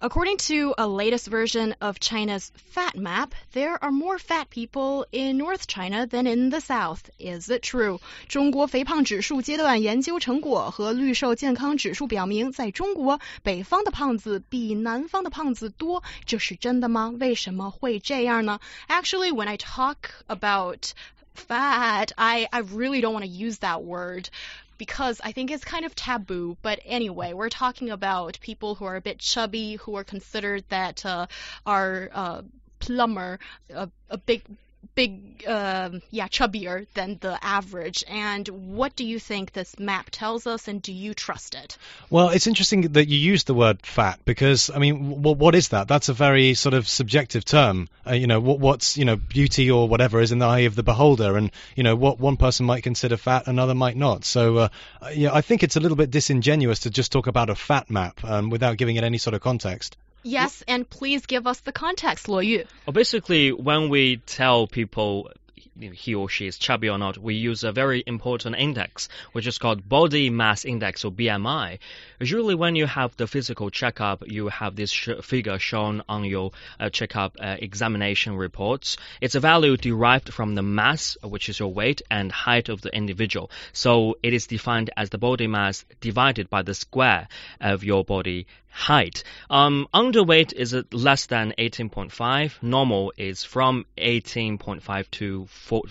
According to a latest version of China's fat map, there are more fat people in North China than in the South. Is it true? 中国肥胖指数阶段研究成果和绿瘦健康指数表明，在中国，北方的胖子比南方的胖子多，这是真的吗？为什么会这样呢？Actually, when I talk about fat, I, I really don't want to use that word because I think it's kind of taboo. But anyway, we're talking about people who are a bit chubby, who are considered that uh, are uh, plumber, a, a big big, uh, yeah, chubbier than the average. And what do you think this map tells us, and do you trust it? Well, it's interesting that you use the word fat because, I mean, w- what is that? That's a very sort of subjective term. Uh, you know, what, what's, you know, beauty or whatever is in the eye of the beholder. And, you know, what one person might consider fat, another might not. So, uh, yeah, I think it's a little bit disingenuous to just talk about a fat map um, without giving it any sort of context. Yes, and please give us the context, Luo Yu. Well, basically, when we tell people he or she is chubby or not, we use a very important index, which is called body mass index or BMI. Usually, when you have the physical checkup, you have this sh figure shown on your uh, checkup uh, examination reports. It's a value derived from the mass, which is your weight and height of the individual. So it is defined as the body mass divided by the square of your body height. Um, underweight is less than 18.5. Normal is from 18.5 to 4,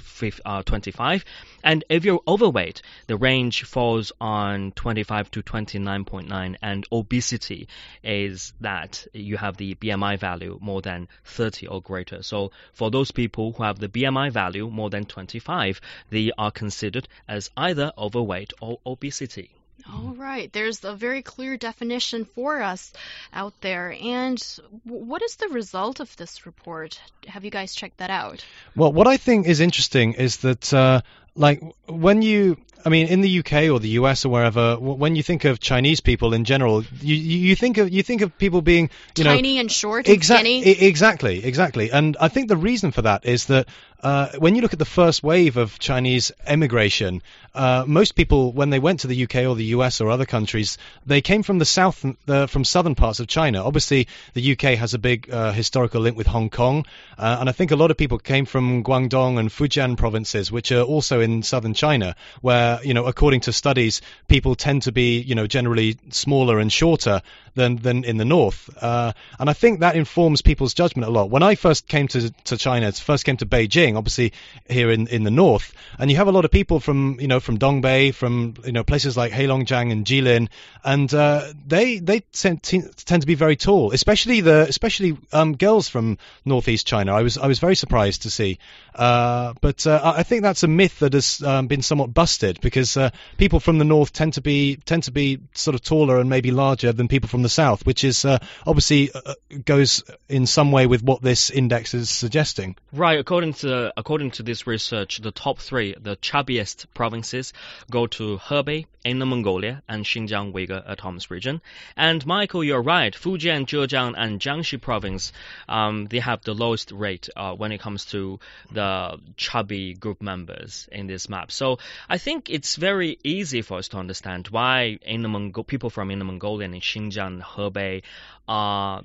uh, 25. And if you're overweight, the range falls on 25 to 29.9. And obesity is that you have the BMI value more than 30 or greater. So for those people who have the BMI value more than 25, they are considered as either overweight or obesity. All right. There's a very clear definition for us out there. And what is the result of this report? Have you guys checked that out? Well, what I think is interesting is that, uh, like, when you I mean, in the UK or the US or wherever, when you think of Chinese people in general, you, you think of you think of people being you tiny know, and short, exactly, exactly, exactly. And I think the reason for that is that uh, when you look at the first wave of Chinese emigration, uh, most people, when they went to the UK or the US or other countries, they came from the south, uh, from southern parts of China. Obviously, the UK has a big uh, historical link with Hong Kong, uh, and I think a lot of people came from Guangdong and Fujian provinces, which are also in southern China, where you know, according to studies, people tend to be you know generally smaller and shorter than than in the north, uh, and I think that informs people's judgment a lot. When I first came to to China, first came to Beijing obviously here in, in the north, and you have a lot of people from you know from Dongbei, from you know places like Heilongjiang and Jilin, and uh, they they tend, tend to be very tall, especially the especially um, girls from northeast China. I was I was very surprised to see, uh, but uh, I think that's a myth that has um, been somewhat busted because uh, people from the north tend to be tend to be sort of taller and maybe larger than people from the south, which is uh, obviously uh, goes in some way with what this index is suggesting. Right, according to according to this research, the top three, the chubbiest provinces, go to Hebei, Inner Mongolia, and Xinjiang Uyghur Autonomous Region. And Michael, you're right. Fujian, Zhejiang, and Jiangxi province, um, they have the lowest rate uh, when it comes to the chubby group members in this map. So I think it's very easy for us to understand why Inner Mongol people from Inner Mongolia and Xinjiang, Hebei are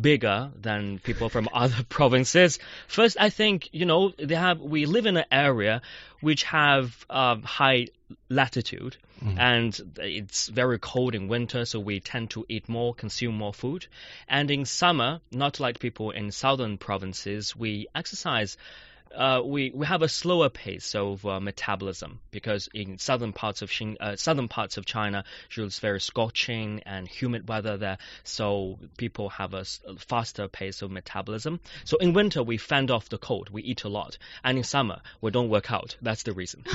bigger than people from other provinces. First, I think you know they have we live in an area which have um, high latitude mm. and it's very cold in winter, so we tend to eat more, consume more food. And in summer, not like people in southern provinces, we exercise uh, we we have a slower pace of uh, metabolism because in southern parts of Xin, uh, southern parts of China, it's very scorching and humid weather there, so people have a, faster pace of metabolism. So in winter we fend off the cold, we eat a lot, and in summer we don't work out. That's the reason.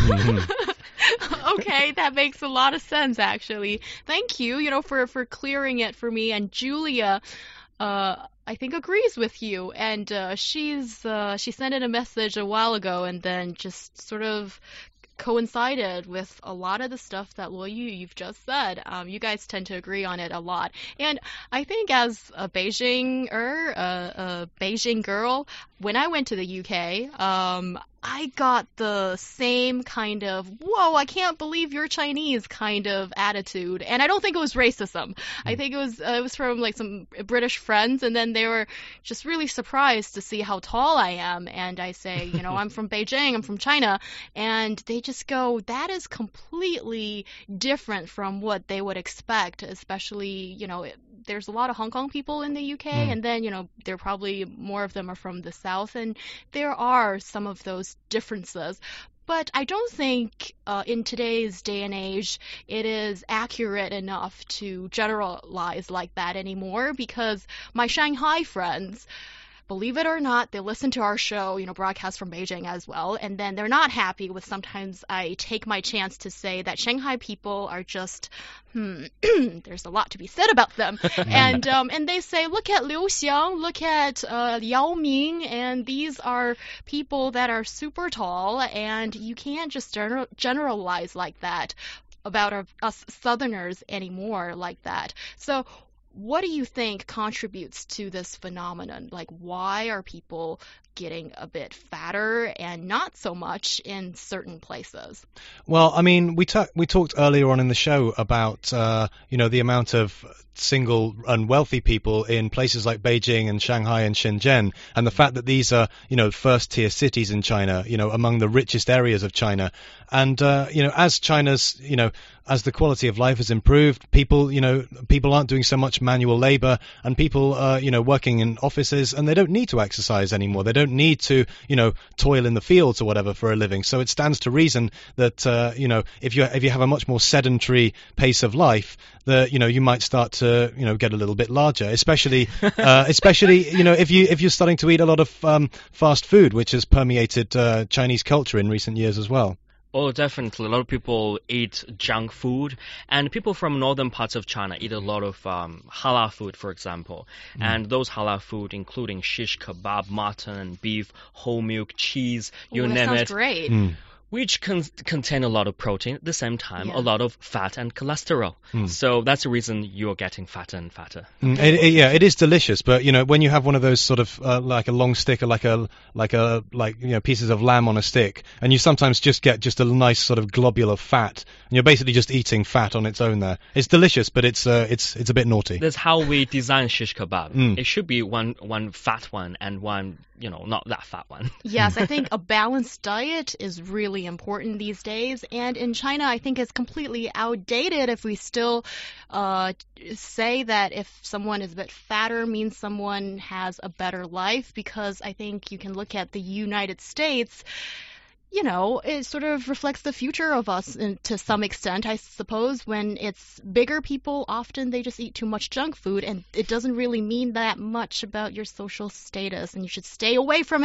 okay, that makes a lot of sense actually. Thank you, you know, for for clearing it for me and Julia. Uh, I think agrees with you, and uh, she's uh, she sent in a message a while ago, and then just sort of coincided with a lot of the stuff that Luo Yu you've just said. Um, you guys tend to agree on it a lot, and I think as a Beijing er, a, a Beijing girl, when I went to the UK, um, I got the same kind of "whoa, I can't believe you're Chinese" kind of attitude, and I don't think it was racism. I Hmm. think it was uh, it was from like some British friends, and then they were just really surprised to see how tall I am, and I say, you know, I'm from Beijing, I'm from China, and they just go, that is completely different from what they would expect, especially, you know, there's a lot of Hong Kong people in the UK, Mm. and then, you know, there probably more of them are from the South, and there are some of those differences. But I don't think uh, in today's day and age it is accurate enough to generalize like that anymore because my Shanghai friends, believe it or not, they listen to our show, you know, broadcast from Beijing as well, and then they're not happy with sometimes I take my chance to say that Shanghai people are just, hmm, there's a lot to be said about them, and um, and they say, look at Liu Xiang, look at uh, Yao Ming, and these are people that are super tall, and you can't just general- generalize like that about our, us Southerners anymore like that. So what do you think contributes to this phenomenon? Like, why are people getting a bit fatter and not so much in certain places? Well, I mean, we ta- we talked earlier on in the show about uh, you know the amount of single and wealthy people in places like Beijing and Shanghai and Shenzhen, and the fact that these are you know first tier cities in China, you know among the richest areas of China, and uh, you know as China's you know as the quality of life has improved, people you know people aren't doing so much manual labor, and people are you know working in offices, and they don't need to exercise anymore. They don't need to you know toil in the fields or whatever for a living. So it stands to reason that uh, you know if you if you have a much more sedentary pace of life, that you know you might start to you know get a little bit larger, especially uh, especially you know if you if you're starting to eat a lot of um, fast food, which has permeated uh, Chinese culture in recent years as well. Oh, definitely. A lot of people eat junk food, and people from northern parts of China eat a lot of um, halal food, for example. And those halal food, including shish kebab, mutton, beef, whole milk, cheese, you Ooh, name it, great. Mm. Which con- contain a lot of protein at the same time, Yeah. a lot of fat and cholesterol. Mm. So that's the reason you're getting fatter and fatter. Mm, it, it, yeah, it is delicious, but you know when you have one of those sort of uh, like a long stick or like a like a like you know pieces of lamb on a stick, and you sometimes just get just a nice sort of globule of fat, and you're basically just eating fat on its own. There, it's delicious, but it's uh, it's it's a bit naughty. That's how we design shish kebab. Mm. It should be one one fat one and one, you know, not that fat one. Yes, I think a balanced diet is really important these days. And in China, I think it's completely outdated if we still uh, say that if someone is a bit fatter means someone has a better life, because I think you can look at the United States. You know, it sort of reflects the future of us to some extent, I suppose. When it's bigger people, often they just eat too much junk food, and it doesn't really mean that much about your social status, and you should stay away from it.